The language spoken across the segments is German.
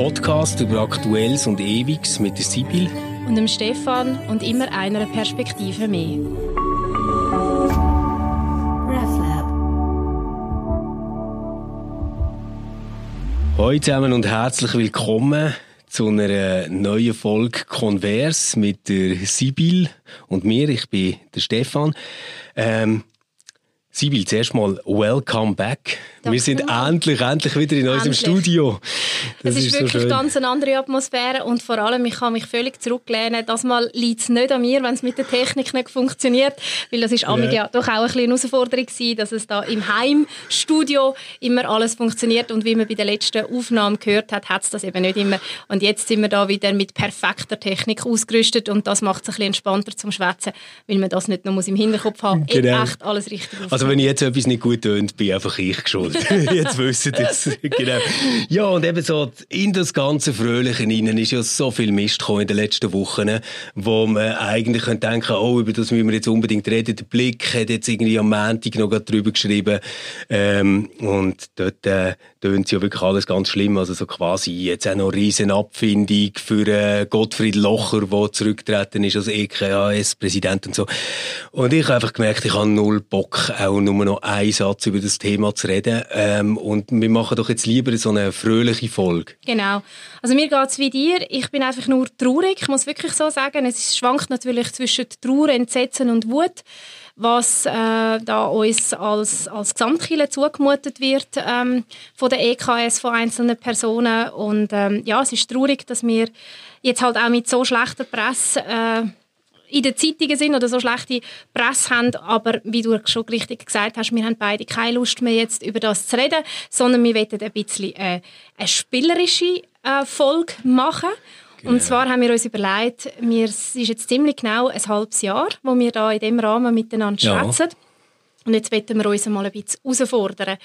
Podcast über Aktuelles und Ewiges mit der Sibyl und dem Stefan und immer einer Perspektive mehr. Hallo zusammen und herzlich willkommen zu einer neuen Folge Converse mit der Sibyl und mir. Ich bin der Stefan. Ähm, Sibyl, zuerst mal welcome back. Danke Wir sind endlich, endlich wieder in unserem Studio. Das es ist, ist wirklich so ganz eine andere Atmosphäre und vor allem, ich kann mich völlig zurücklehnen. Das Mal liegt es nicht an mir, wenn es mit der Technik nicht funktioniert, weil das ist yeah. ja doch auch ein eine Herausforderung gewesen, dass es da im Heimstudio immer alles funktioniert und wie man bei der letzten Aufnahme gehört hat, hat es das eben nicht immer. Und jetzt sind wir da wieder mit perfekter Technik ausgerüstet und das macht es ein bisschen entspannter zum Schwätzen, weil man das nicht nur im Hinterkopf haben muss. Genau. Echt alles richtig Also wenn ich jetzt etwas nicht gut tönt, bin einfach ich schuld. jetzt wissen das. genau. Ja, und eben so in das ganze Fröhliche hinein ist ja so viel Mist gekommen in den letzten Wochen, wo man eigentlich könnte denken, oh, über das müssen wir jetzt unbedingt reden. Der Blick hat jetzt irgendwie am Montag noch drüber geschrieben. Ähm, und dort äh, tönt es ja wirklich alles ganz schlimm. Also so quasi jetzt auch noch riesen Abfindung für äh, Gottfried Locher, der zurückgetreten ist als EKAS-Präsident und so. Und ich habe einfach gemerkt, ich habe null Bock, auch nur noch einen Satz über das Thema zu reden. Ähm, und wir machen doch jetzt lieber so eine fröhliche Folge. Genau. Also mir geht es wie dir. Ich bin einfach nur traurig. Ich muss wirklich so sagen, es schwankt natürlich zwischen Trauer, Entsetzen und Wut was äh, da uns als, als Gesamtkille zugemutet wird ähm, von der EKS, von einzelnen Personen. Und ähm, ja, es ist traurig, dass wir jetzt halt auch mit so schlechter Presse äh, in den Zeitungen sind oder so schlechte Presse haben, aber wie du schon richtig gesagt hast, wir haben beide keine Lust mehr jetzt über das zu reden, sondern wir wollen ein bisschen äh, eine spielerische äh, Folge machen. Genau. Und zwar haben wir uns überlegt, wir, es ist jetzt ziemlich genau ein halbes Jahr, wo wir da in dem Rahmen miteinander ja. schwätzen. Und jetzt wollen wir uns mal ein bisschen herausfordern.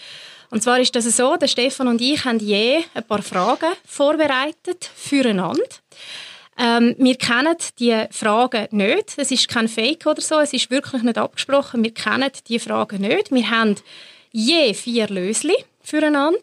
Und zwar ist das so, der Stefan und ich haben je ein paar Fragen vorbereitet füreinander. Ähm, wir kennen die Fragen nicht. Es ist kein Fake oder so. Es ist wirklich nicht abgesprochen. Wir kennen die Fragen nicht. Wir haben je vier Lösli füreinander.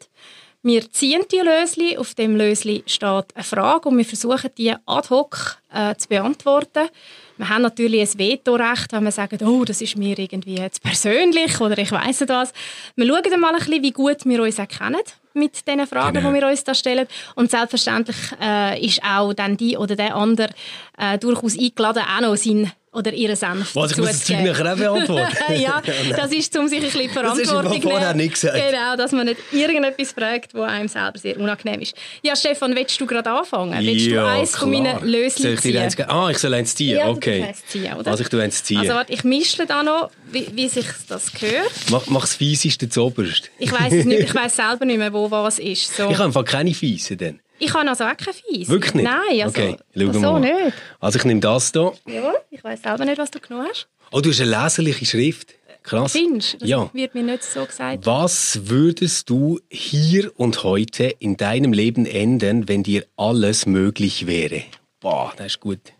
Wir ziehen die Lösli. Auf dem Lösli steht eine Frage und wir versuchen, die ad hoc äh, zu beantworten. Wir haben natürlich ein Vetorecht, wenn wir sagen, oh, das ist mir irgendwie jetzt persönlich oder ich weiss nicht was. Wir schauen mal ein bisschen, wie gut wir uns erkennen mit den Fragen, genau. die wir uns da stellen. Und selbstverständlich äh, ist auch dann die oder der andere äh, durchaus eingeladen, auch noch seinen oder ihren Senf Was, ich muss das Zeug nachher auch beantworten? ja, das ist, um sich ein bisschen Verantwortung Das ist vorher nicht gesagt. Genau, dass man nicht irgendetwas fragt, was einem selber sehr unangenehm ist. Ja, Stefan, willst du gerade anfangen? Willst ja, du eins von meinen Lösungen ziehen? Eins, ah, ich soll eins ziehen, ja, okay. eins ziehen, oder? Also ich tue eins ziehen. Also warte, ich mische da noch, wie, wie sich das gehört. Mach, mach das Fieseste zuoberst. Ich weiss nicht, ich weiss selber nicht mehr, wo was ist. So. Ich habe einfach keine Fiese dann. Ich habe also auch kein Fies. Wirklich nicht? Nein, also okay, so mal. nicht. Also ich nehme das hier. Jawohl, ich weiß selber nicht, was du genommen hast. Oh, du hast eine leserliche Schrift. Krass. Findest Das ja. wird mir nicht so gesagt. Was würdest du hier und heute in deinem Leben ändern, wenn dir alles möglich wäre? Boah, das ist gut.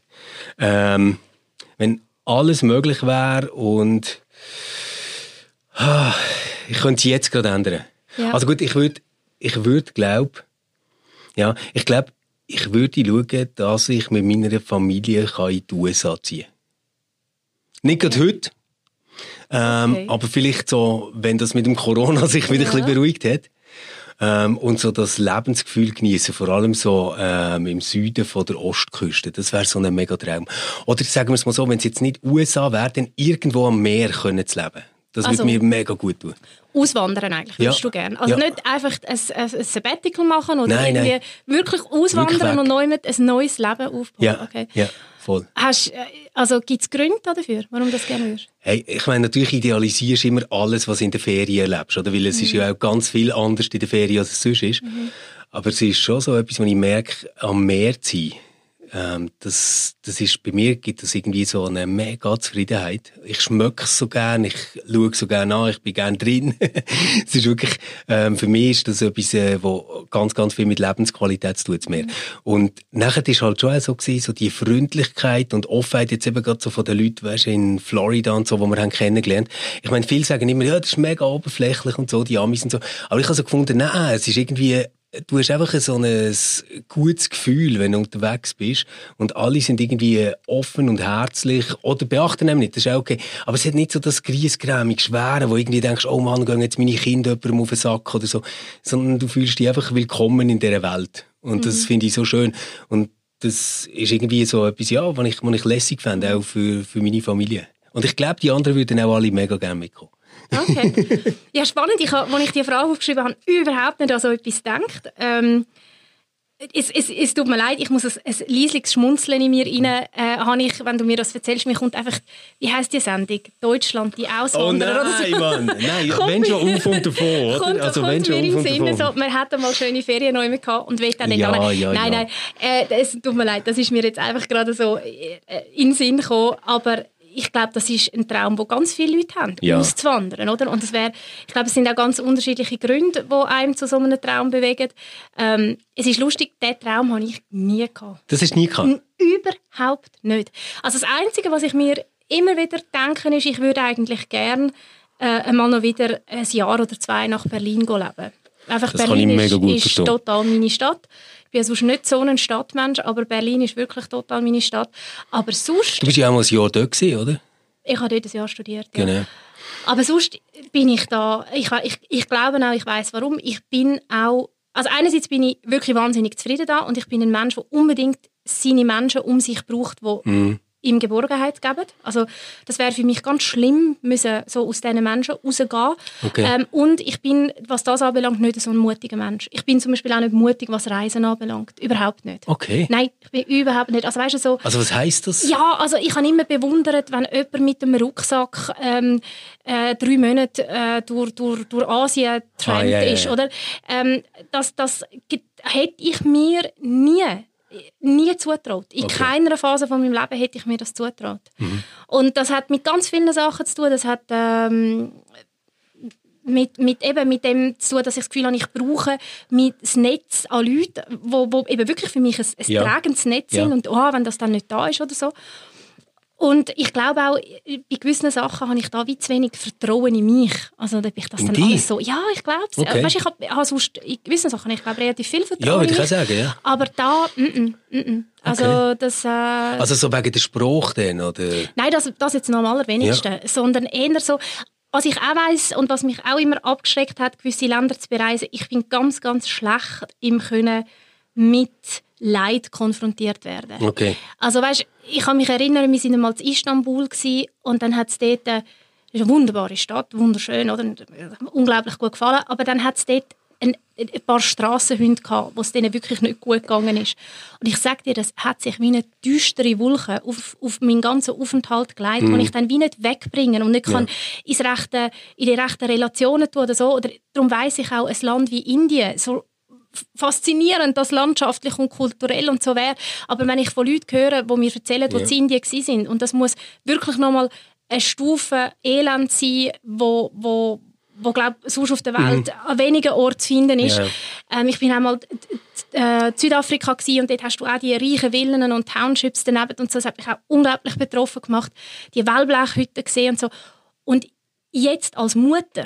Ähm, wenn alles möglich wäre und ah, ich könnte es jetzt gerade ändern. Ja. Also gut, ich würde, ich würde, glaube ja, ich glaube, ich würde schauen, dass ich mit meiner Familie in die USA ziehen kann. Nicht gerade heute, ähm, okay. aber vielleicht so, wenn das mit dem Corona sich wieder ja. ein bisschen beruhigt hat. Ähm, und so das Lebensgefühl genießen, vor allem so ähm, im Süden von der Ostküste. Das wäre so ein mega Traum. Oder sagen wir es mal so, wenn es jetzt nicht USA wäre, dann irgendwo am Meer können zu leben. Das also, würde mir mega gut tun. Auswandern eigentlich, würdest ja. du gerne. Also ja. nicht einfach ein, ein, ein Sabbatical machen oder nein, irgendwie nein. wirklich auswandern wirklich und neu mit ein neues Leben aufbauen. Ja, okay. ja voll. Hast, äh, also gibt es Gründe dafür, warum du das gerne würdest? Hey, ich meine, natürlich idealisierst du immer alles, was in der Ferien erlebst, oder? Weil es mhm. ist ja auch ganz viel anders in der Ferien, als es sonst ist. Mhm. Aber es ist schon so etwas, was ich merke, am Meer zu sein ähm, das, das ist, bei mir gibt es irgendwie so eine mega Zufriedenheit. Ich schmecke so gern, ich schaue so gern an, ich bin gern drin. es ist wirklich, ähm, für mich ist das etwas, äh, wo ganz, ganz viel mit Lebensqualität zu tun mehr. Mhm. Und nachher ist halt schon so gewesen, so die Freundlichkeit und Offenheit jetzt eben gerade so von den Leuten, weißt, in Florida und so, wo wir haben kennengelernt. Ich meine, viele sagen immer, ja, das ist mega oberflächlich und so, die Amis und so. Aber ich habe so gefunden, nein, es ist irgendwie, du hast einfach so ein gutes Gefühl, wenn du unterwegs bist und alle sind irgendwie offen und herzlich oder beachten eben nicht, das ist auch okay. Aber es hat nicht so das griesgrämig Schwere, wo irgendwie denkst, oh Mann, gehen jetzt meine Kinder jemandem auf den Sack oder so, sondern du fühlst dich einfach willkommen in dieser Welt. Und mhm. das finde ich so schön. Und das ist irgendwie so etwas, ja, was ich, was ich lässig fände, auch für, für meine Familie. Und ich glaube, die anderen würden auch alle mega gerne mitkommen. Okay. Ja, spannend. Ich, als ich die Frage aufgeschrieben habe, überhaupt nicht an so etwas gedacht. Ähm, es, es, es, tut mir leid, ich muss ein, ein leisliches Schmunzeln in mir rein, äh, ich, wenn du mir das erzählst. Mir kommt einfach, wie heisst die Sendung? Deutschland, die Auswanderer. Oh nein, so. Mann, nein, wenn schon auf und davon, oder? Kommt, also, kommt wenn schon auf und davon. So, man hätte mal schöne Ferien noch gehabt und will dann nicht ja, alle. Ja, nein, ja. nein, äh, es tut mir leid, das ist mir jetzt einfach gerade so äh, in den Sinn gekommen, aber ich glaube, das ist ein Traum, den ganz viele Leute haben, ja. auszuwandern, oder? Und wäre, ich glaube, es sind auch ganz unterschiedliche Gründe, die einem zu so einem Traum bewegen. Ähm, es ist lustig, diesen Traum habe ich nie gehabt. Das ist nie gehabt? Überhaupt nicht. Also das Einzige, was ich mir immer wieder denke, ist, ich würde eigentlich gerne äh, einmal noch wieder ein Jahr oder zwei nach Berlin leben. Einfach das Berlin ist, ist total meine Stadt bin sonst nicht so ein Stadtmensch, aber Berlin ist wirklich total meine Stadt. Aber sonst... Du bist ja auch mal ein Jahr dort gewesen, oder? Ich habe dort ein Jahr studiert, ja. Genau. Aber sonst bin ich da, ich, ich, ich glaube auch, ich weiß warum, ich bin auch, also einerseits bin ich wirklich wahnsinnig zufrieden da und ich bin ein Mensch, der unbedingt seine Menschen um sich braucht, die mhm ihm Geborgenheit geben. Also das wäre für mich ganz schlimm, müssen so aus diesen Menschen rausgehen. Okay. Ähm, und ich bin, was das anbelangt, nicht so ein mutiger Mensch. Ich bin zum Beispiel auch nicht mutig, was Reisen anbelangt. Überhaupt nicht. Okay. Nein, ich bin überhaupt nicht. Also, weißt du, so, also was heißt das? Ja, also ich habe immer bewundert, wenn jemand mit einem Rucksack ähm, äh, drei Monate äh, durch, durch, durch Asien getrennt ah, yeah, ist. Yeah. Oder? Ähm, das, das hätte ich mir nie nie zutraut. In okay. keiner Phase von meinem Leben hätte ich mir das zutraut. Mhm. Und das hat mit ganz vielen Sachen zu tun. Das hat ähm, mit, mit, eben mit dem zu tun, dass ich das Gefühl habe, ich brauche mit das Netz an Leuten, wo, wo eben wirklich für mich ein, ein ja. tragendes Netz ja. sind und oh, wenn das dann nicht da ist oder so. Und ich glaube auch, bei gewissen Sachen habe ich da wie zu wenig Vertrauen in mich. Also da bin ich das in dann die? alles so, ja, ich glaube es. Okay. Weißt, ich habe habe sonst in gewissen Sachen ich glaube relativ viel Vertrauen Ja, würde ich auch sagen, ja. Aber da, mm -mm, mm also okay. das... Äh, also so wegen der Spruch dann, oder? Nein, das, das jetzt noch am allerwenigsten. Ja. Sondern eher so, was ich auch weiss und was mich auch immer abgeschreckt hat, gewisse Länder zu bereisen, ich bin ganz, ganz schlecht im Können mit Leid konfrontiert werden. Okay. Also weißt, ich kann mich erinnern, wir waren mal in Istanbul und dann hat es dort, das ist eine wunderbare Stadt, wunderschön, oder? unglaublich gut gefallen, aber dann hat es dort ein, ein paar Strassenhunde gehabt, wo es denen wirklich nicht gut gegangen ist. Und ich sage dir, das hat sich wie eine düstere Wolke auf, auf meinen ganzen Aufenthalt gelegt, mm. den ich dann wie nicht wegbringen und nicht ja. kann ins rechte, in die rechten Relationen tun oder so. Oder darum weiss ich auch, ein Land wie Indien, so faszinierend, das landschaftlich und kulturell und so wäre. Aber wenn ich von Leuten höre, die mir erzählen, die ja. in Indien sind und das muss wirklich nochmal eine Stufe Elend sein, wo, wo, wo glaub, sonst auf der Welt mhm. an wenigen Orten zu finden ist. Ja. Ähm, ich bin einmal äh, Südafrika und dort hast du auch die reichen Villen und Townships daneben und so. Das hat mich auch unglaublich betroffen gemacht. Die Wellblechhütten gesehen und so. Und jetzt als Mutter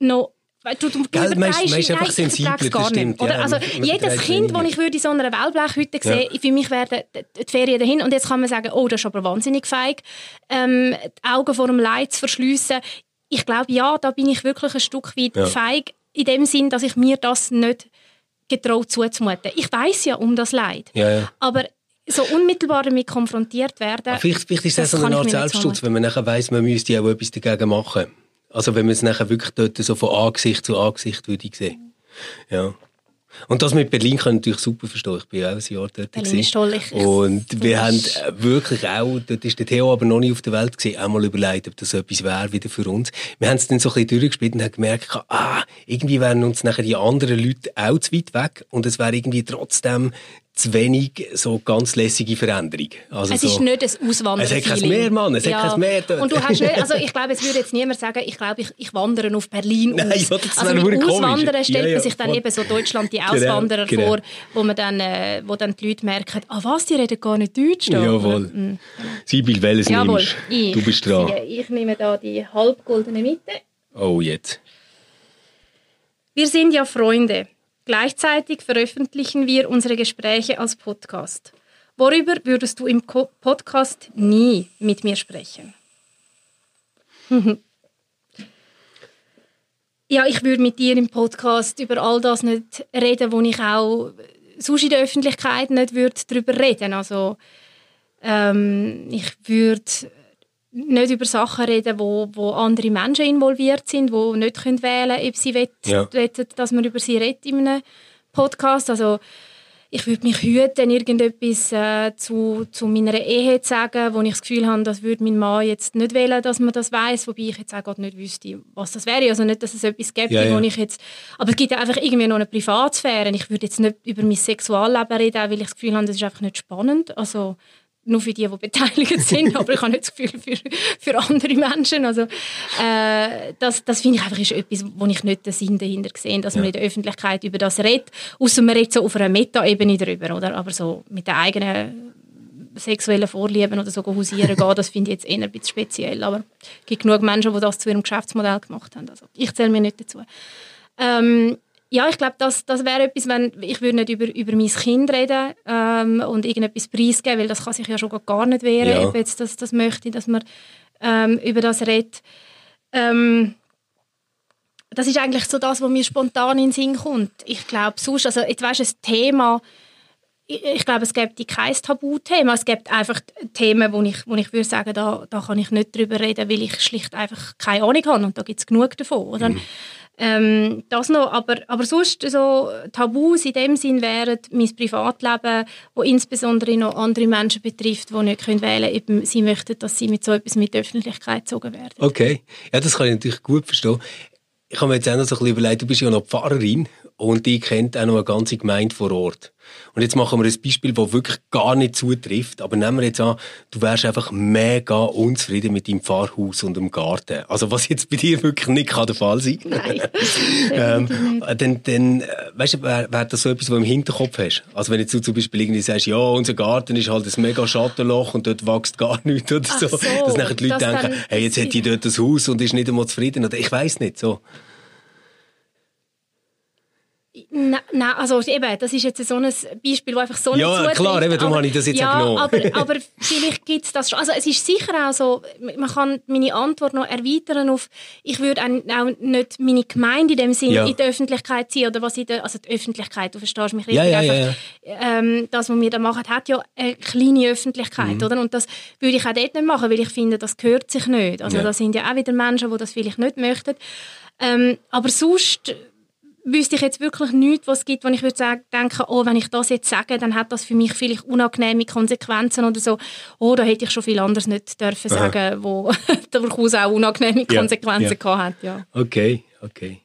noch Du, du, Gell, man ist, man ist einfach sensibler, das stimmt. Oder? Ja, also, jedes Kind, das ich würde in so einer Wellblechhütte sehe, ja. für mich wäre die Ferien dahin. Und jetzt kann man sagen, oh, das ist aber wahnsinnig feig, ähm, die Augen vor dem Leid zu verschliessen. Ich glaube, ja, da bin ich wirklich ein Stück weit ja. feig, in dem Sinn, dass ich mir das nicht getraut zuzumuten. Ich weiß ja um das Leid. Ja, aber so unmittelbar damit konfrontiert werden. vielleicht, vielleicht ist das, das so eine Art Selbstschutz, wenn man nachher weiss, man müsste auch etwas dagegen machen. Also wenn man es nachher wirklich dort so von Angesicht zu Angesicht würde sehen. Ja. Und das mit Berlin kann ich natürlich super verstehen. Ich bin auch ein Jahr dort. Berlin ist toll. Ich, und wir haben wirklich auch, dort ist der Theo aber noch nicht auf der Welt gesehen, auch mal überlegt, ob das etwas wäre wieder für uns. Wir haben es dann so ein bisschen durchgespielt und haben gemerkt, ah, irgendwie wären uns nachher die anderen Leute auch zu weit weg und es wäre irgendwie trotzdem zu wenig so ganz lässige Veränderung. Also es so, ist nicht ein Auswandern. Es hat kein Mehr, Mann. Es ja. hat kein dort. Und du hast nicht, also ich glaube, es würde jetzt niemand sagen, ich glaube, ich, ich wandere auf Berlin Nein, aus. Ja, das also mit Auswandern stellt ja, man sich dann eben so Deutschland die genau, Auswanderer genau, vor, wo man dann, äh, wo dann die Leute merken, ah was, die reden gar nicht Deutsch. Da. Jawohl. Mhm. Sibyl, welches Jawohl. nimmst ich, du? bist dran. Ich nehme da die halbgoldene Mitte. Oh, jetzt. Wir sind ja Freunde. Gleichzeitig veröffentlichen wir unsere Gespräche als Podcast. Worüber würdest du im Podcast nie mit mir sprechen? ja, ich würde mit dir im Podcast über all das nicht reden, wo ich auch sonst in der Öffentlichkeit nicht würde darüber reden. Also ähm, ich würde nicht über Sachen reden, wo, wo andere Menschen involviert sind, die nicht können wählen können, ob sie wollen, ja. dass man über sie redet in einem Podcast. Also ich würde mich hüten, irgendetwas äh, zu, zu meiner Ehe zu sagen, wo ich das Gefühl habe, das würde mein Mann jetzt nicht wählen, dass man das weiß, wobei ich jetzt auch gerade nicht wüsste, was das wäre. Also nicht, dass es etwas gibt, ja, ja. wo ich jetzt... Aber es gibt einfach irgendwie noch eine Privatsphäre. Ich würde jetzt nicht über mein Sexualleben reden, weil ich das Gefühl habe, das ist einfach nicht spannend. Also nur für die, die beteiligt sind, aber ich habe nicht das Gefühl für, für andere Menschen. Also, äh, das, das finde ich einfach ist etwas, wo ich nicht den Sinn dahinter sehe, dass ja. man in der Öffentlichkeit über das redet, außer man redet so auf einer Meta-Ebene darüber, oder? aber so mit der eigenen sexuellen Vorlieben oder so hausieren gehen, das finde ich jetzt eher ein bisschen speziell, aber es gibt genug Menschen, die das zu ihrem Geschäftsmodell gemacht haben. Also, ich zähle mir nicht dazu. Ähm, ja, ich glaube, das, das wäre etwas, wenn ich würde nicht über, über mein Kind reden ähm, und irgendetwas preisgeben, weil das kann sich ja schon gar nicht wehren, ja. ob jetzt das, das möchte, dass man ähm, über das redet. Ähm, das ist eigentlich so das, was mir spontan in den Sinn kommt. Ich glaube, sonst, also jetzt weißt du, ein Thema, ich, ich glaube, es gibt kein Tabuthema. Es gibt einfach Themen, wo ich, wo ich würde sagen, da, da kann ich nicht drüber reden, weil ich schlicht einfach keine Ahnung habe und da gibt es genug davon. Oder? Mhm. Ähm, das noch, aber, aber sonst so Tabus in dem Sinn wären mein Privatleben, wo insbesondere noch andere Menschen betrifft, die nicht können wählen können, ob sie möchten, dass sie mit so etwas mit der Öffentlichkeit gezogen werden. Okay, ja, das kann ich natürlich gut verstehen. Ich habe mir jetzt auch noch so ein bisschen überlegt, du bist ja noch Pfarrerin und die kennt auch noch eine ganze Gemeinde vor Ort. Und jetzt machen wir ein Beispiel, das wirklich gar nicht zutrifft. Aber nehmen wir jetzt an, du wärst einfach mega unzufrieden mit deinem Pfarrhaus und dem Garten. Also was jetzt bei dir wirklich nicht kann der Fall sein Nein, ähm, Dann, dann äh, weißt du, wäre wär das so etwas, was du im Hinterkopf hast? Also wenn jetzt du zum Beispiel irgendwie sagst, ja, unser Garten ist halt ein mega Schattenloch und dort wächst gar nichts oder so. so dass nachher die Leute denken, hey, jetzt hat die dort das Haus und ist nicht einmal zufrieden. Oder ich weiß nicht, so. Nein, nein, also eben, das ist jetzt so ein Beispiel, das einfach so ja, nicht zutrifft. klar, eben, darum habe ich das jetzt ja, genommen. aber, aber vielleicht gibt es das schon. Also es ist sicher auch so, man kann meine Antwort noch erweitern auf, ich würde auch nicht meine Gemeinde in dem Sinn ja. in der Öffentlichkeit ziehen, oder was in der, also die Öffentlichkeit, du verstehst mich richtig, ja, einfach, ähm, das, was wir da machen, hat ja eine kleine Öffentlichkeit, mhm. oder? Und das würde ich auch dort nicht machen, weil ich finde, das gehört sich nicht. Also da sind ja auch wieder Menschen, die das vielleicht nicht möchten. Ähm, aber sonst wüsste ich jetzt wirklich nichts, was es gibt, wo ich würde sagen, denken, oh, wenn ich das jetzt sage, dann hat das für mich vielleicht unangenehme Konsequenzen oder so. Oh, da hätte ich schon viel anderes nicht dürfen Aha. sagen, wo durchaus auch unangenehme Konsequenzen ja, ja. hat. Ja. Okay, okay.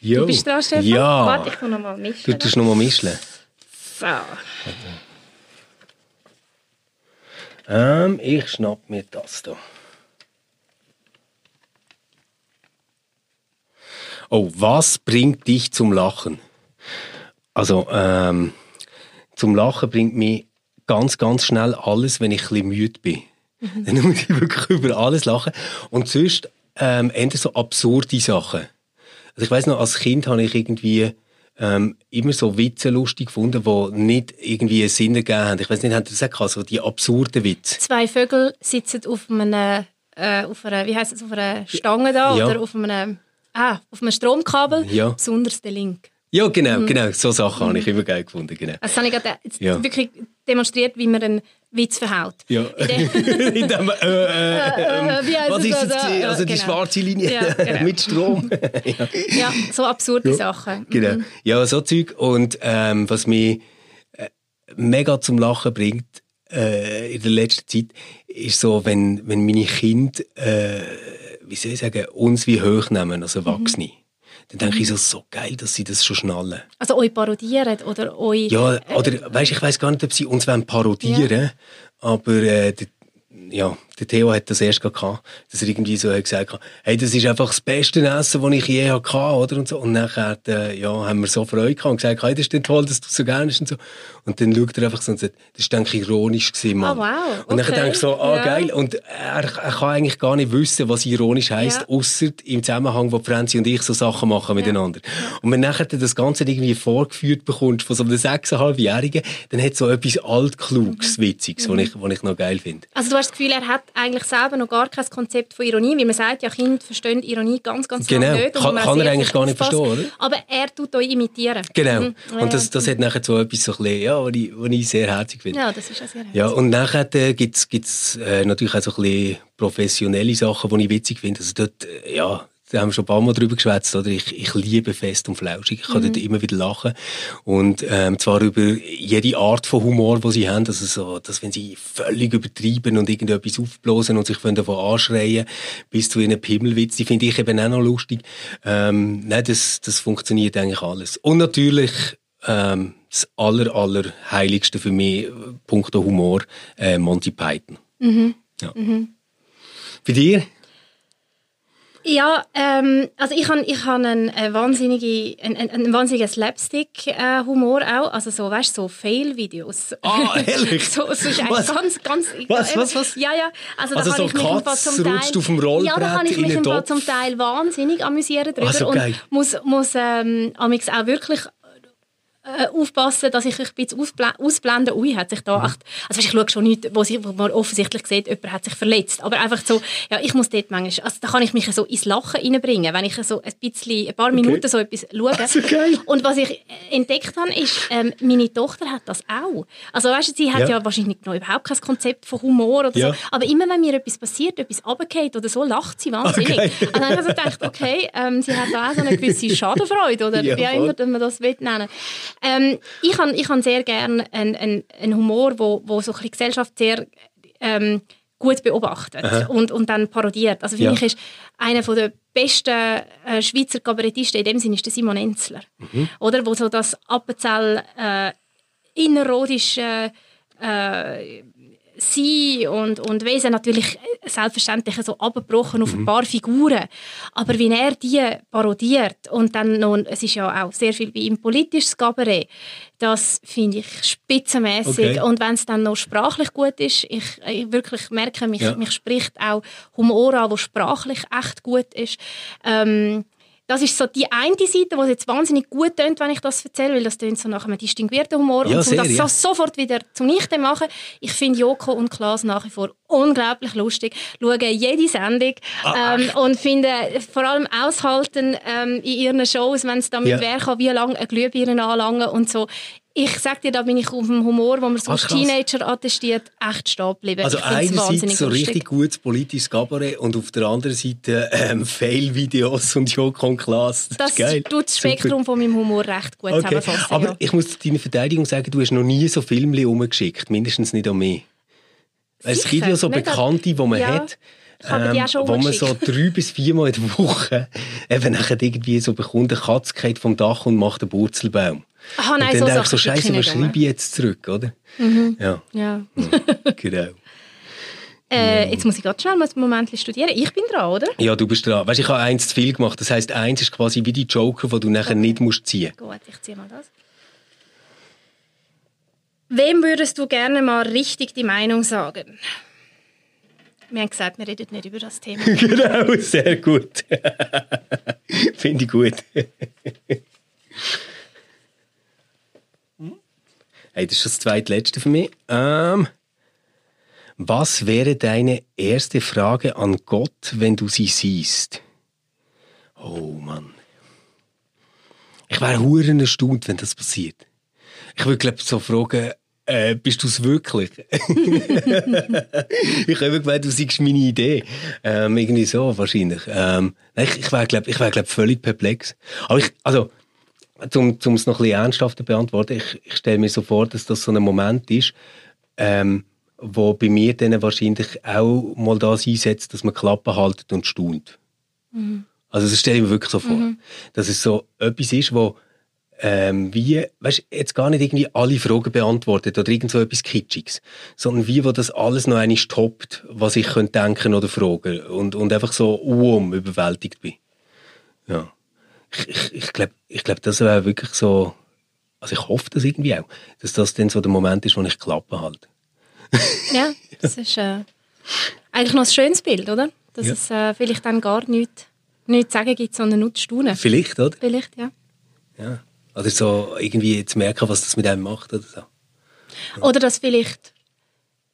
Jo. Du bist dran, Stefan? Ja. Warte, ich muss noch mal mischen. Du tust noch mal mischen. So. Ähm, ich schnapp mir das hier. Oh, was bringt dich zum Lachen? Also, ähm, zum Lachen bringt mich ganz, ganz schnell alles, wenn ich ein bisschen müde bin. Mhm. Dann muss ich wirklich über alles lachen. Und sonst ähm, eher so absurde Sachen. Also ich weiß noch, als Kind habe ich irgendwie ähm, immer so Witze lustig gefunden, die nicht irgendwie einen Sinn gegeben haben. Ich weiß nicht, haben Sie das gesagt, so die absurden Witze? Zwei Vögel sitzen auf einem, äh, auf einer, wie heißt es, auf einer Stange da ja. oder auf einem Ah, auf einem Stromkabel, ja. besonders der Link. Ja, genau, mhm. genau. So Sachen mhm. habe ich immer geil gefunden. Genau. Also habe ich gerade ja. wirklich demonstriert, wie man einen Witz verhaut. Ja. In dem, äh, äh, äh, was ist das? Also die genau. schwarze Linie ja, genau. mit Strom. ja. ja. so absurde Sachen. Genau. Mhm. Ja, so Zeug. Und ähm, was mich äh, mega zum Lachen bringt äh, in der letzten Zeit, ist so, wenn, wenn meine Kinder äh, wie soll ich sagen, uns wie hoch nehmen als Erwachsene. Mhm. Dann denke ich so, so geil, dass sie das schon schnallen. Also euch parodieren oder euch... Ja, oder äh, weißt, ich weiß gar nicht, ob sie uns parodieren wollen, ja. aber äh, ja, der Theo hat das erst gehabt, dass er irgendwie so hat gesagt hat, hey, das ist einfach das beste Essen, das ich je hatte, oder? Und so. Und nachher, äh, ja, haben wir so Freude gehabt und gesagt, hey, das ist toll, dass du so gerne bist und so. Und dann schaut er einfach so und sagt, das war, denke ich, ironisch gewesen, Mann. Oh, wow. Und dann Okay. denke ich so, ah, Ja. geil. Und er, er kann eigentlich gar nicht wissen, was ironisch heisst, Ja. ausser im Zusammenhang, wo Franzi und ich so Sachen machen miteinander. Und wenn nachher das Ganze irgendwie vorgeführt bekommst von so einem sechseinhalbjährigen, dann hat so etwas altkluges, Mhm. Witziges, was ich, was ich noch geil finde. Also du hast das Gefühl, er hat eigentlich selber noch gar kein Konzept von Ironie, weil man sagt ja, Kinder verstehen Ironie ganz, ganz Genau. nicht. und Kann- man kann er eigentlich gar nicht verstehen, oder? Aber er tut euch imitieren. Genau. Mhm. Und das, das hat nachher so etwas, so ein bisschen, ja, was ich, was ich sehr herzig finde. Ja, das ist ja sehr Ja, und nachher äh, gibt's gibt's äh, natürlich auch so ein bisschen professionelle Sachen, die ich witzig finde. Also dort, äh, ja, da haben wir schon ein paar Mal drüber geschwätzt, oder? Ich, ich liebe Fest und Flauschig. Ich kann dort immer wieder lachen. Und ähm, zwar über jede Art von Humor, die sie haben. Also so, dass wenn sie völlig übertreiben und irgendetwas aufblasen und sich davon anschreien, bis zu ihren Pimmelwitz, die finde ich eben auch noch lustig. Ähm, nein, das, das funktioniert eigentlich alles. Und natürlich ähm, das aller, aller Heiligste für mich, äh, punkto Humor, äh, Monty Python. Ja. Bei dir? Ja, ähm, also ich habe ich han einen, äh, wahnsinnige, einen, einen, wahnsinnigen Slapstick-Humor auch. Also so, weißt du, so Fail-Videos. Ah, ehrlich? so, so ist Was? ganz, ganz... Was, ja, was, was? Ja, ja. Also, Also da so kann ich mich Katz zum Teil, rutscht auf dem Rollbrett Ja, da kann ich mich im Fall zum Teil wahnsinnig amüsieren drüber. So geil. und muss, muss ähm, auch wirklich äh, aufpassen, dass ich ein bisschen ausbl ausblende. Ui, hat sich da Mhm. echt... Also weißt, ich schaue schon nicht, wo, wo man offensichtlich sieht, jemand hat sich verletzt. Aber einfach so, ja, ich muss dort manchmal... Also da kann ich mich so ins Lachen reinbringen, wenn ich so ein bisschen, ein paar Minuten so etwas schaue. Also geil. Und was ich entdeckt habe, ist, ähm, meine Tochter hat das auch. Also weißt du, sie hat Ja. ja, wahrscheinlich noch überhaupt kein Konzept von Humor oder Ja. so. Aber immer wenn mir etwas passiert, etwas runtergeht oder so, lacht sie wahnsinnig. Okay. Und dann habe ich so gedacht, okay, ähm, sie hat da auch so eine gewisse Schadenfreude oder Ja, wie auch immer man das will nennen ähm, Ich habe ich han sehr gerne einen, einen, einen Humor, wo, wo so ein Gesellschaft sehr ähm, gut beobachtet und, und dann parodiert. Also finde Ja. ich, ist einer von der besten äh, Schweizer Kabarettisten in dem Sinne ist der Simon Enzler. Mhm. Oder? Wo so das Appenzell äh, innerrodische äh, sein und, und Wesen natürlich selbstverständlich so abgebrochen auf ein paar Figuren. Aber wie er die parodiert und dann noch, es ist ja auch sehr viel bei ihm politisches Kabarett, das finde ich spitzenmäßig. Okay. Und wenn es dann noch sprachlich gut ist, ich, ich wirklich merke, mich, Ja. mich spricht auch Humor an, wo sprachlich echt gut ist. Ähm, das ist so die eine Seite, die jetzt wahnsinnig gut tönt, wenn ich das erzähle, weil das tönt so nach einem distinguierten Humor. Ja, und um das ja. so sofort wieder zunichte machen. Ich finde Joko und Klaas nach wie vor unglaublich lustig. Schaue jede Sendung Ah, ähm, und finde vor allem aushalten ähm, in ihren Shows, wenn es damit Ja. wer kann, wie lange eine Glühbirne anlangen und so. Ich sag dir, da bin ich auf dem Humor, wo man so Ah, als. Teenager attestiert, echt stehen geblieben. Also einerseits so lustig. richtig gutes politisches Kabarett und auf der anderen Seite ähm, Fail-Videos und Joko und Klaas. Das, Das tut das Super. Spektrum von meinem Humor recht gut Okay. Aber ja. ich muss zu deiner Verteidigung sagen, du hast noch nie so Filme umgeschickt, mindestens nicht an mich. Es gibt ja so Bekannte, die man Ja, hat, habe die auch schon wo man so drei bis viermal in der Woche eben nachher irgendwie so bekommt, eine Katze geht vom Dach und macht einen Wurzelbaum. Aha, und nein, dann so denke ich so, Scheiße, was schreibe ich jetzt zurück, oder? Ja, Ja. genau. Äh, jetzt muss ich gerade schnell mal ein Moment studieren. Ich bin dran, oder? Ja, du bist dran. Weißt, ich habe eins zu viel gemacht. Das heisst, eins ist quasi wie die Joker, die du nachher nicht musst ziehen Gut, ich ziehe mal das. Wem würdest du gerne mal richtig die Meinung sagen? Wir haben gesagt, wir reden nicht über das Thema. Genau, sehr gut. Finde ich gut. hey, das ist schon das zweitletzte für mich. Ähm, was wäre deine erste Frage an Gott, wenn du sie siehst? Oh Mann. Ich wäre huren erstaunt, wenn das passiert. Ich würde, glaube so fragen, äh, bist du es wirklich? ich habe gemeint, du siehst meine Idee. Ähm, irgendwie so, wahrscheinlich. Ähm, ich, ich wäre, glaube ich, wär, glaub, völlig perplex. Aber ich, also, um es noch ein bisschen ernsthafter zu beantworten, ich, ich stelle mir so vor, dass das so ein Moment ist, ähm, wo bei mir dann wahrscheinlich auch mal das einsetzt, dass man Klappen haltet und staunt. Also das stelle ich mir wirklich so vor. Dass es so etwas ist, wo ähm, wie, weißt, jetzt gar nicht irgendwie alle Fragen beantwortet oder irgend so etwas Kitschiges, sondern wie, wo das alles noch einmal stoppt, was ich könnte denken oder fragen und, und einfach so um überwältigt bin. Ja. Ich, ich, ich glaube, ich glaub, das wäre wirklich so, also ich hoffe das irgendwie auch, dass das dann so der Moment ist, wo ich klappe halt. ja, das ist äh, eigentlich noch ein schönes Bild, oder? Dass ja. es äh, vielleicht dann gar nichts, nichts zu sagen gibt, sondern nur zu staunen. Vielleicht, oder? Vielleicht, ja. Ja. Oder so irgendwie zu merken, was das mit einem macht oder so. Oder dass vielleicht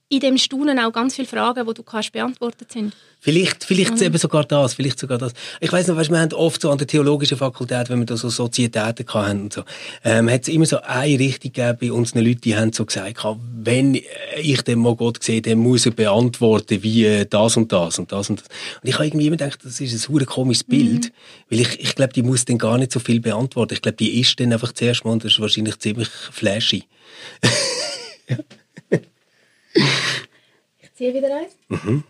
in dem Staunen auch ganz viele Fragen, die du kannst beantwortet sind. Vielleicht, vielleicht mhm. eben sogar das, vielleicht sogar das. Ich weiß noch, weißt, wir haben oft so an der theologischen Fakultät, wenn wir da so Sozietäten hatten und so, ähm, hat es immer so eine Richtung gegeben bei unseren Leuten, die haben so gesagt, wenn ich den mal Gott sehe, dann muss er beantworten, wie das und das und das und das. Und ich habe irgendwie immer gedacht, das ist ein hure komisches Bild, mhm. weil ich, ich glaube, die muss dann gar nicht so viel beantworten. Ich glaube, die ist dann einfach zuerst mal und das ist wahrscheinlich ziemlich flashy. ja. Ich ziehe wieder eins. Mhm.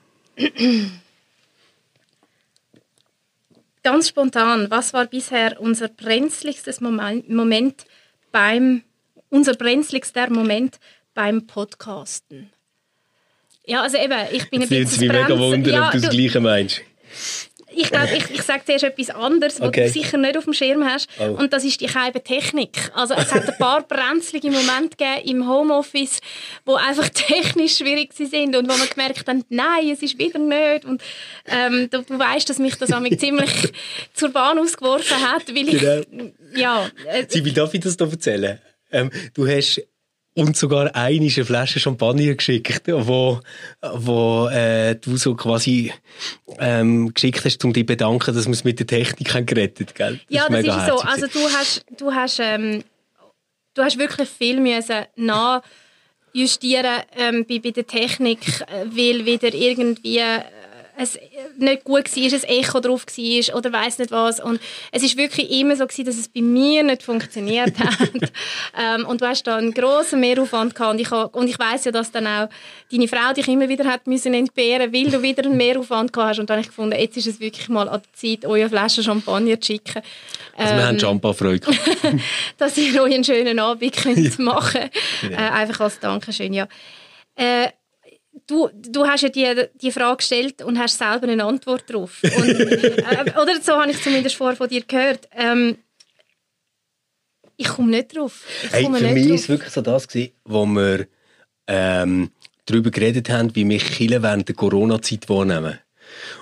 Ganz spontan, was war bisher unser brenzligstes Moment beim unser brenzligster Moment beim Podcasten? Ja, also eben, ich bin ein bisschen. Ich mich mega wundern, ja, ob du das Gleiche meinst ich glaube, ich, ich sage zuerst etwas anderes, was okay. du sicher nicht auf dem Schirm hast. Oh. Und das ist die Technik. Also es hat ein paar brenzlige Momente gegeben im Homeoffice, wo einfach technisch schwierig sind und wo man gemerkt hat, nein, es ist wieder nicht. Und ähm, du, du weißt, dass mich das ziemlich zur Bahn ausgeworfen hat, weil ich genau. ja. Äh, Sibyl, darf ich das da erzählen? Ähm, du hast und sogar eine Flasche Champagner geschickt, wo, wo äh, du so quasi ähm, geschickt hast, um dich bedanken, dass wir es mit der Technik haben gerettet? Das Ja, ist das ist so. Also du hast, du hast, ähm, du hast wirklich viel müssen nachjustieren ähm, bei, bei der Technik, äh, weil wieder irgendwie es nicht gut war, ein Echo drauf war oder weiß nicht was. Und es ist wirklich immer so gewesen, dass es bei mir nicht funktioniert hat. ähm, und du hast da einen grossen Mehraufwand gehabt. Und ich, und ich weiss ja, dass dann auch deine Frau dich immer wieder hat müssen entbehren, weil du wieder einen Mehraufwand gehabt hast. Und dann habe ich gefunden, jetzt ist es wirklich mal an der Zeit, eure Flasche Champagner zu schicken. Also wir ähm, haben Champagner-Freude Dass ihr euch einen schönen Abend könnt machen könnt. Äh, einfach als Dankeschön, ja. Äh, du, du hast ja die, die Frage gestellt und hast selber eine Antwort darauf. Und, äh, oder so habe ich zumindest vorher von dir gehört. Ähm, ich komme nicht drauf. Hey, für mich war es wirklich so das, gewesen, wo wir ähm, darüber geredet haben, wie mich Chile während der Corona-Zeit wahrnehmen.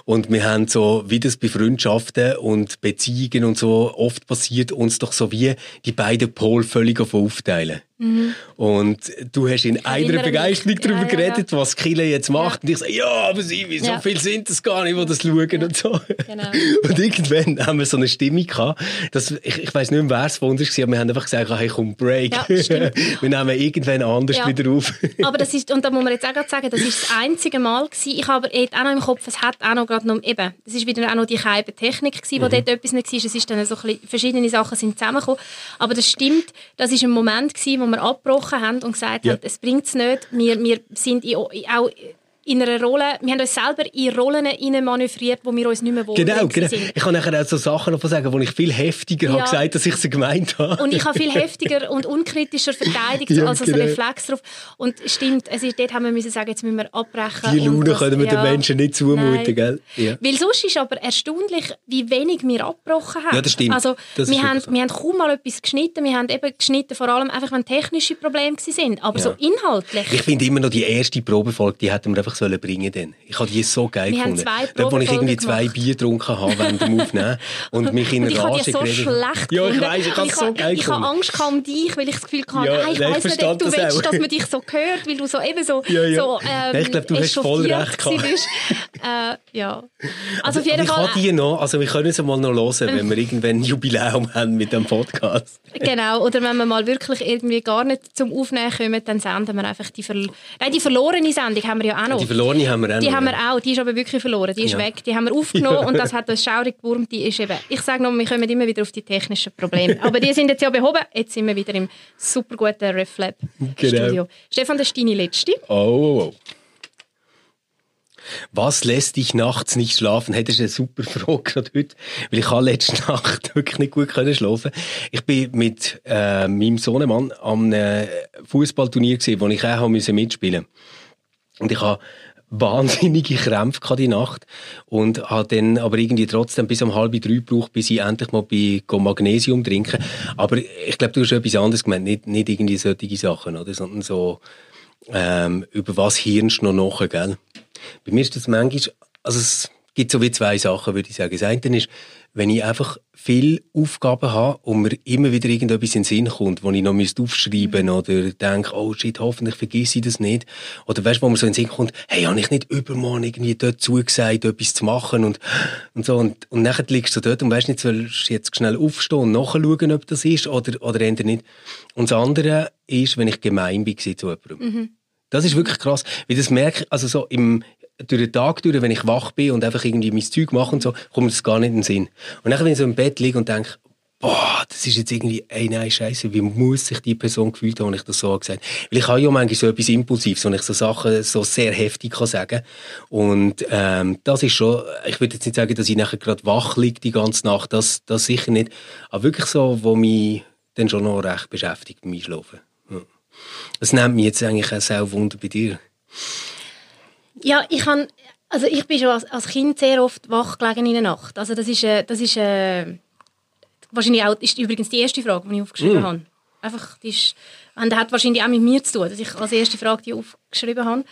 Und wir haben so, wie das bei Freundschaften und Beziehungen und so oft passiert, uns doch so wie die beiden Pole völlig auf aufteilen. Mhm. Und du hast in einer Begeisterung darüber ja, geredet, ja. was Kille jetzt macht. Und ich sage, ja, aber sie, so ja. viel sind es gar nicht, die das schauen und so. Genau. Und irgendwann haben wir so eine Stimmung gehabt, dass, ich, ich weiss nicht mehr, wer es von uns war, aber wir haben einfach gesagt, hey, komm, Break. wir nehmen irgendwann anders wieder auf. aber das ist, und da muss man jetzt auch gerade sagen, das ist das einzige Mal gewesen. Ich habe auch noch im Kopf, es hat auch noch gerade noch, eben, das ist wieder auch noch die Technik gewesen, wo mhm. dort etwas nicht war. Es ist dann so ein bisschen, verschiedene Sachen sind zusammengekommen. Aber das stimmt, das ist ein Moment gewesen, wo wir abgebrochen haben und gesagt ja. haben, es bringt es nicht. Wir, wir sind auch in einer Rolle, wir haben uns selber in Rollen manövriert, wo wir uns nicht mehr wohl Genau, genau. Sind. Ich kann nachher auch so Sachen sagen, wo ich viel heftiger ja. habe gesagt, dass ich sie gemeint habe. Und ich habe viel heftiger und unkritischer verteidigt, ja, als genau. ein Reflex darauf. Und stimmt, also dort haben wir müssen sagen, jetzt müssen wir abbrechen. Die Laune das, können wir ja, den Menschen nicht zumuten, gell? Ja. Weil sonst ist aber erstaunlich, wie wenig wir abgebrochen haben. Ja, das stimmt. Also, das wir, haben, so. wir haben kaum mal etwas geschnitten. Wir haben eben geschnitten, vor allem einfach, wenn technische Probleme waren. Aber so inhaltlich. Ich finde immer noch die erste Probefolge, die hätten wir einfach sollen bringen dann. Ich habe die so geil wir gefunden. Dort, wo ich irgendwie zwei Bier getrunken habe während dem Aufnehmen und mich in Rage so geredet schlecht Ja, ich weiß, ich habe so geil Ich habe Angst um dich, weil ich das Gefühl hatte, ja, ich weiss nicht, ob du das willst, dass man dich so hört, weil du so eben so, ja, ja. so ähm, Ich glaube, du hast voll recht gehabt. äh, ja. Also auf jeden ich Fall... Ich die noch, also wir können es mal noch hören, wenn wir irgendwann ein Jubiläum haben mit dem Podcast. genau, oder wenn wir mal wirklich irgendwie gar nicht zum Aufnehmen kommen, dann senden wir einfach die, Ver Nein, die verlorene Sendung haben wir ja auch noch. Die verlorene haben wir auch noch. Die haben wir auch, die ist aber wirklich verloren, die ist ja. weg. Die haben wir aufgenommen ja. und das hat das schaurig gewurmt, die ist eben... Ich sage noch, wir kommen immer wieder auf die technischen Probleme. aber die sind jetzt ja behoben, jetzt sind wir wieder im super guten RefLab genau. Studio. Stefan, das ist deine letzte. Oh, oh, oh. Was lässt dich nachts nicht schlafen? Hey, das ist eine super Frage gerade heute, weil ich habe letzte Nacht wirklich nicht gut können schlafen. Ich bin mit äh, meinem Sohnemann am äh, Fußballturnier gesehen, wo ich auch mitspielen musste. Und ich habe wahnsinnige Krämpfe die Nacht und habe dann aber irgendwie trotzdem bis um halb drei gebraucht, bis ich endlich mal bei Magnesium trinken. Aber ich glaube, du hast etwas anderes gemeint, nicht, nicht irgendwie solche Sachen, oder? sondern so ähm, über was hirnst noch nachher, gell? Bei mir ist das manchmal, also es gibt so wie zwei Sachen, würde ich sagen. Das eine ist, wenn ich einfach viele Aufgaben habe und mir immer wieder irgendetwas in den Sinn kommt, wo ich noch aufschreiben müsste oder denke, oh shit, hoffentlich vergesse ich das nicht. Oder weißt du, wo mir so in den Sinn kommt, hey, habe ich nicht übermorgen irgendwie dort zugesagt, etwas zu machen und, und so. Und, und nachher liegst du dort und weißt nicht, sollst du jetzt schnell aufstehen und nachschauen, ob das ist oder, oder eher nicht. Und das andere ist, wenn ich gemein bin zu jemandem. Mhm. Das ist wirklich krass, weil das merke also so im, durch den Tag durch, wenn ich wach bin und einfach irgendwie mein Zeug mache und so, kommt das gar nicht in den Sinn. Und dann, wenn ich so im Bett liege und denke, boah, das ist jetzt irgendwie, ey, nein, scheiße, wie muss sich die Person gefühlt haben, wenn ich das so gesagt habe. Weil ich habe ja manchmal so etwas Impulsives, wo ich so Sachen so sehr heftig kann sagen Und ähm, das ist schon, ich würde jetzt nicht sagen, dass ich nachher gerade wach liege die ganze Nacht, das, das sicher nicht. Aber wirklich so, wo mich dann schon noch recht beschäftigt beim Einschlafen. Das nimmt mich jetzt eigentlich auch sehr Wunder bei dir. Ja, ich kann, also ich bin schon als, als, Kind sehr oft wach gelegen in der Nacht. Also das ist, äh, das ist äh, wahrscheinlich auch, ist übrigens die erste Frage, die ich aufgeschrieben mm. habe. Einfach, die ist, und das hat wahrscheinlich auch mit mir zu tun, dass ich als erste Frage die aufgeschrieben habe.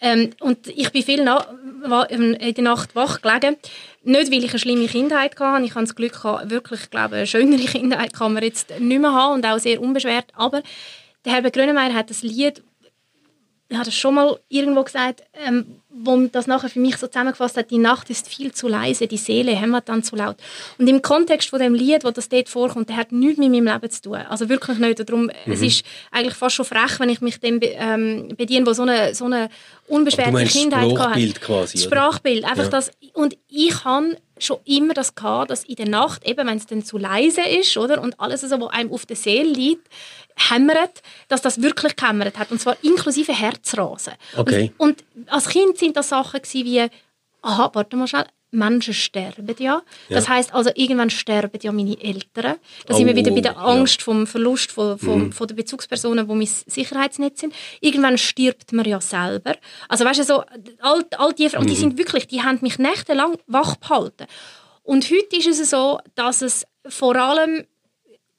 Ähm, und ich bin viel in der Nacht wach gelegen. Nicht, weil ich eine schlimme Kindheit hatte. Ich habe das Glück gehabt, wirklich, ich glaube, eine schönere Kindheit kann man jetzt nicht mehr haben und auch sehr unbeschwert. Aber der Herbert Grönemeyer hat das Lied, ich habe das schon mal irgendwo gesagt, ähm, wo das nachher für mich so zusammengefasst hat, die Nacht ist viel zu leise, die Seele hämmert dann zu laut. Und im Kontext von dem Lied, wo das dort vorkommt, der hat nichts mit meinem Leben zu tun. Also wirklich nicht. Darum, mhm. es ist eigentlich fast schon frech, wenn ich mich dem ähm, bediene, wo so eine, so eine unbeschwerte Kindheit Sprachbild quasi. Sprachbild. Einfach ja. das, und ich habe schon immer das gehabt, dass in der Nacht, eben wenn es dann zu leise ist, oder, und alles, also, was einem auf der Seele liegt, hämmert, dass das wirklich gehämmert hat. Und zwar inklusive Herzrasen. Okay. Und, und als Kind sind das Sachen wie, aha, warte mal schnell, Menschen sterben ja. ja. Das heißt also, irgendwann sterben ja meine Eltern. Da oh, sind wir wieder bei der Angst ja. vom Verlust von, von, mhm. von der Bezugspersonen, die mein Sicherheitsnetz sind. Irgendwann stirbt man ja selber. Also weißt du, so, all, all die Fragen, mhm. die sind wirklich, die haben mich nächtelang wach behalten. Und heute ist es so, dass es vor allem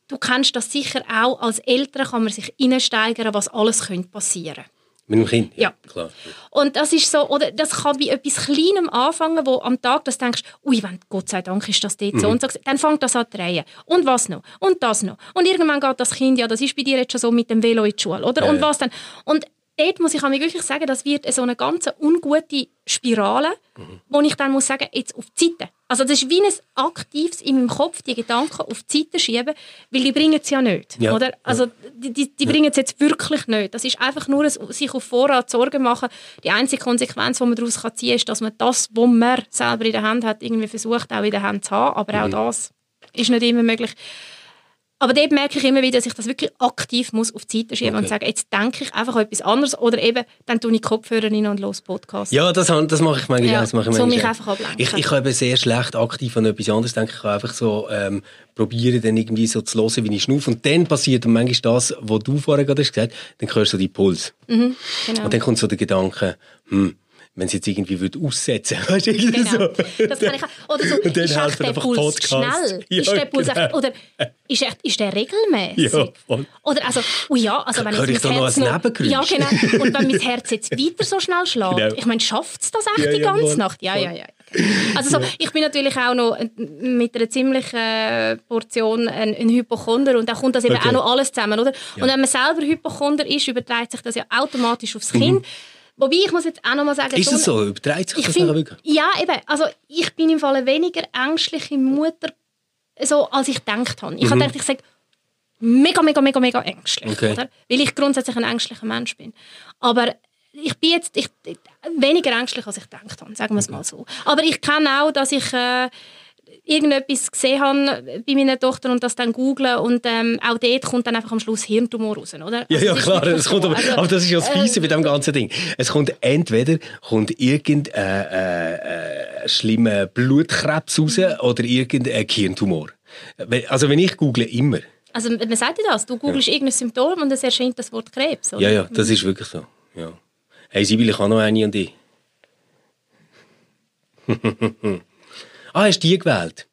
du kennst das sicher auch, als Eltern kann man sich reinsteigern, was alles passieren könnte. Mit dem Kind? Ja. Klar. Und das ist so, oder das kann bei etwas Kleinem anfangen, wo am Tag das denkst, ui, wenn, Gott sei Dank ist das dort mhm. so und so, dann fängt das an zu drehen. Und was noch? Und das noch. Und irgendwann geht das Kind, ja, das ist bei dir jetzt schon so mit dem Velo in die Schule, oder? Ja, und was dann? Und dort muss ich mir wirklich sagen, das wird so eine ganz ungute Spirale, mhm. wo ich dann muss sagen, jetzt auf die Seite. Also das ist wie ein aktives in meinem Kopf, die Gedanken auf die Seite schieben, weil die bringen es ja nicht. Ja. Oder? Also die, die, die bringen es jetzt wirklich nicht. Das ist einfach nur ein, sich auf Vorrat Sorgen machen. Die einzige Konsequenz, die man daraus ziehen kann, ist, dass man das, was man selber in der Hand hat, irgendwie versucht, auch in der Hand zu haben. Aber mhm. auch das ist nicht immer möglich. Aber dort merke ich immer wieder, dass ich das wirklich aktiv muss auf die Seite schieben okay. und sagen, jetzt denke ich einfach etwas anderes oder eben, dann tue ich Kopfhörer rein und los Podcast. Ja, das, das mache ich manchmal. Ja, das mache ich so mich einfach ablenken. Ich, ich kann sehr schlecht aktiv an etwas anderes denken. Ich kann einfach so ähm, probieren, dann irgendwie so zu hören, wie ich schnaufe. Und dann passiert und manchmal das, was du vorher gerade hast gesagt dann hörst du so die Puls. Mhm, genau. Und dann kommt so der Gedanke, hm, wenn sie jetzt irgendwie würde aussetzen würde. Genau. So. Das kann ich auch. Oder so, und dann ist echt der Puls Podcast. schnell? Ja, ist der Puls genau. echt, oder ist, echt, ist der regelmäßig? Ja, oder also, oh ja, also wenn ich, ich mein Herz noch, Ja, genau. Und wenn mein Herz jetzt weiter so schnell schlägt, genau. ich meine, schafft es das echt ja, die ganze voll, Nacht? Ja, ja, ja. Also so, ich bin natürlich auch noch mit einer ziemlichen Portion ein, ein Hypochonder und da kommt das eben okay. auch noch alles zusammen, oder? Und wenn man selber Hypochonder ist, überträgt sich das ja automatisch aufs Kind. Mhm. Wobei, ich muss jetzt auch noch mal sagen... Ist das so? Überträgt sich das find, wirklich? Ja, eben. Also ich bin im Fall weniger ängstliche Mutter, so, als ich gedacht habe. Ich mhm. habe gedacht, ich sage mega, mega, mega, mega ängstlich. Okay. Oder? Weil ich grundsätzlich ein ängstlicher Mensch bin. Aber ich bin jetzt ich, weniger ängstlich, als ich gedacht habe, sagen wir es mal so. Aber ich kenne auch, dass ich... Äh, irgendetwas gesehen habe bei meiner Tochter und das dann google und ähm, auch dort kommt dann einfach am Schluss Hirntumor raus, oder? Ja, ja, klar. Das kommt aber, also, aber das ist ja das Fiese äh, bei dem ganzen Ding. Es kommt entweder kommt irgendein äh, äh, schlimmer Blutkrebs raus oder irgendein Hirntumor. Also wenn ich google, immer. Also man sagt ja das, du googelst ja. irgendein Symptom und es erscheint das Wort Krebs, oder? Ja, ja, das ist wirklich so. Ja. Hey Sibyl, ich habe noch eine und die. ah, hast du die gewählt?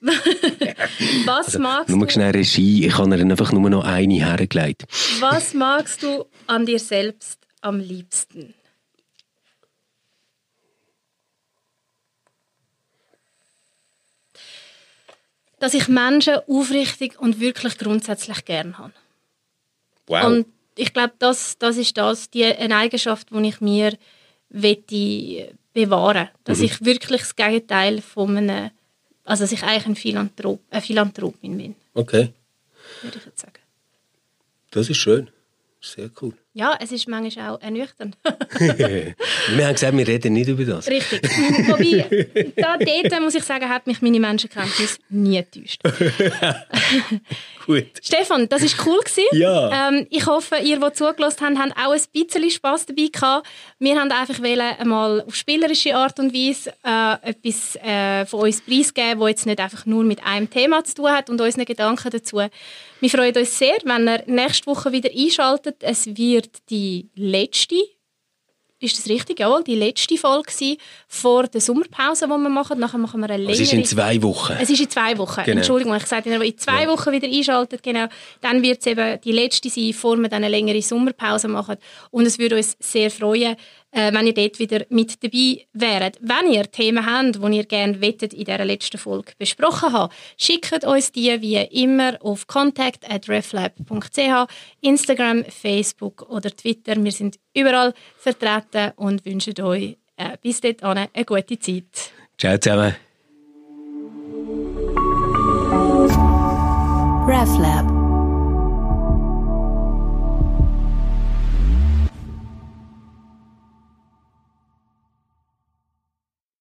Was also, magst nur du? Nur schnell Regie, ich habe ihr einfach nur noch eine hergelegt. Was magst du an dir selbst am liebsten? Dass ich Menschen aufrichtig und wirklich grundsätzlich gern habe. Wow. Und ich glaube, das, das ist das, die, eine Eigenschaft, die ich mir wette bewahren Dass mhm. ich wirklich das Gegenteil von einem, also dass ich eigentlich ein Philanthrop, eine Philanthropin bin. Okay. Würde ich jetzt sagen. Das ist schön. Sehr cool. Ja, es ist manchmal auch ernüchternd. wir haben gesagt, wir reden nicht über das. Richtig. Wobei, da, dort muss ich sagen, hat mich meine Menschenkenntnis nie enttäuscht. Gut. Stefan, das war cool. Gewesen. Ja. Ähm, ich hoffe, ihr, die zugelassen habt, habt auch ein bisschen Spass dabei gehabt. Wir haben einfach wollen, einmal auf spielerische Art und Weise äh, etwas äh, von uns preisgeben, das jetzt nicht einfach nur mit einem Thema zu tun hat und unseren Gedanken dazu. Wir freuen uns sehr, wenn ihr nächste Woche wieder einschaltet. Es wird die letzte ist das richtig? Jawohl, die letzte Folge vor der Sommerpause, die wir machen. Nachher machen wir eine längere... Es ist in zwei Wochen. Es ist in zwei Wochen. Genau. Entschuldigung, ich sagte in zwei ja. Wochen wieder einschaltet, genau. Dann wird es eben die letzte sein, bevor wir dann eine längere Sommerpause machen. Und es würde uns sehr freuen, äh, wenn ihr dort wieder mit dabei wäret. Wenn ihr Themen habt, die ihr gerne wettet in dieser letzten Folge besprochen haben, schickt uns die wie immer auf contact.reflab.ch, Instagram, Facebook oder Twitter. Wir sind überall vertreten und wünschen euch äh, bis dahin eine gute Zeit. Ciao zusammen. RefLab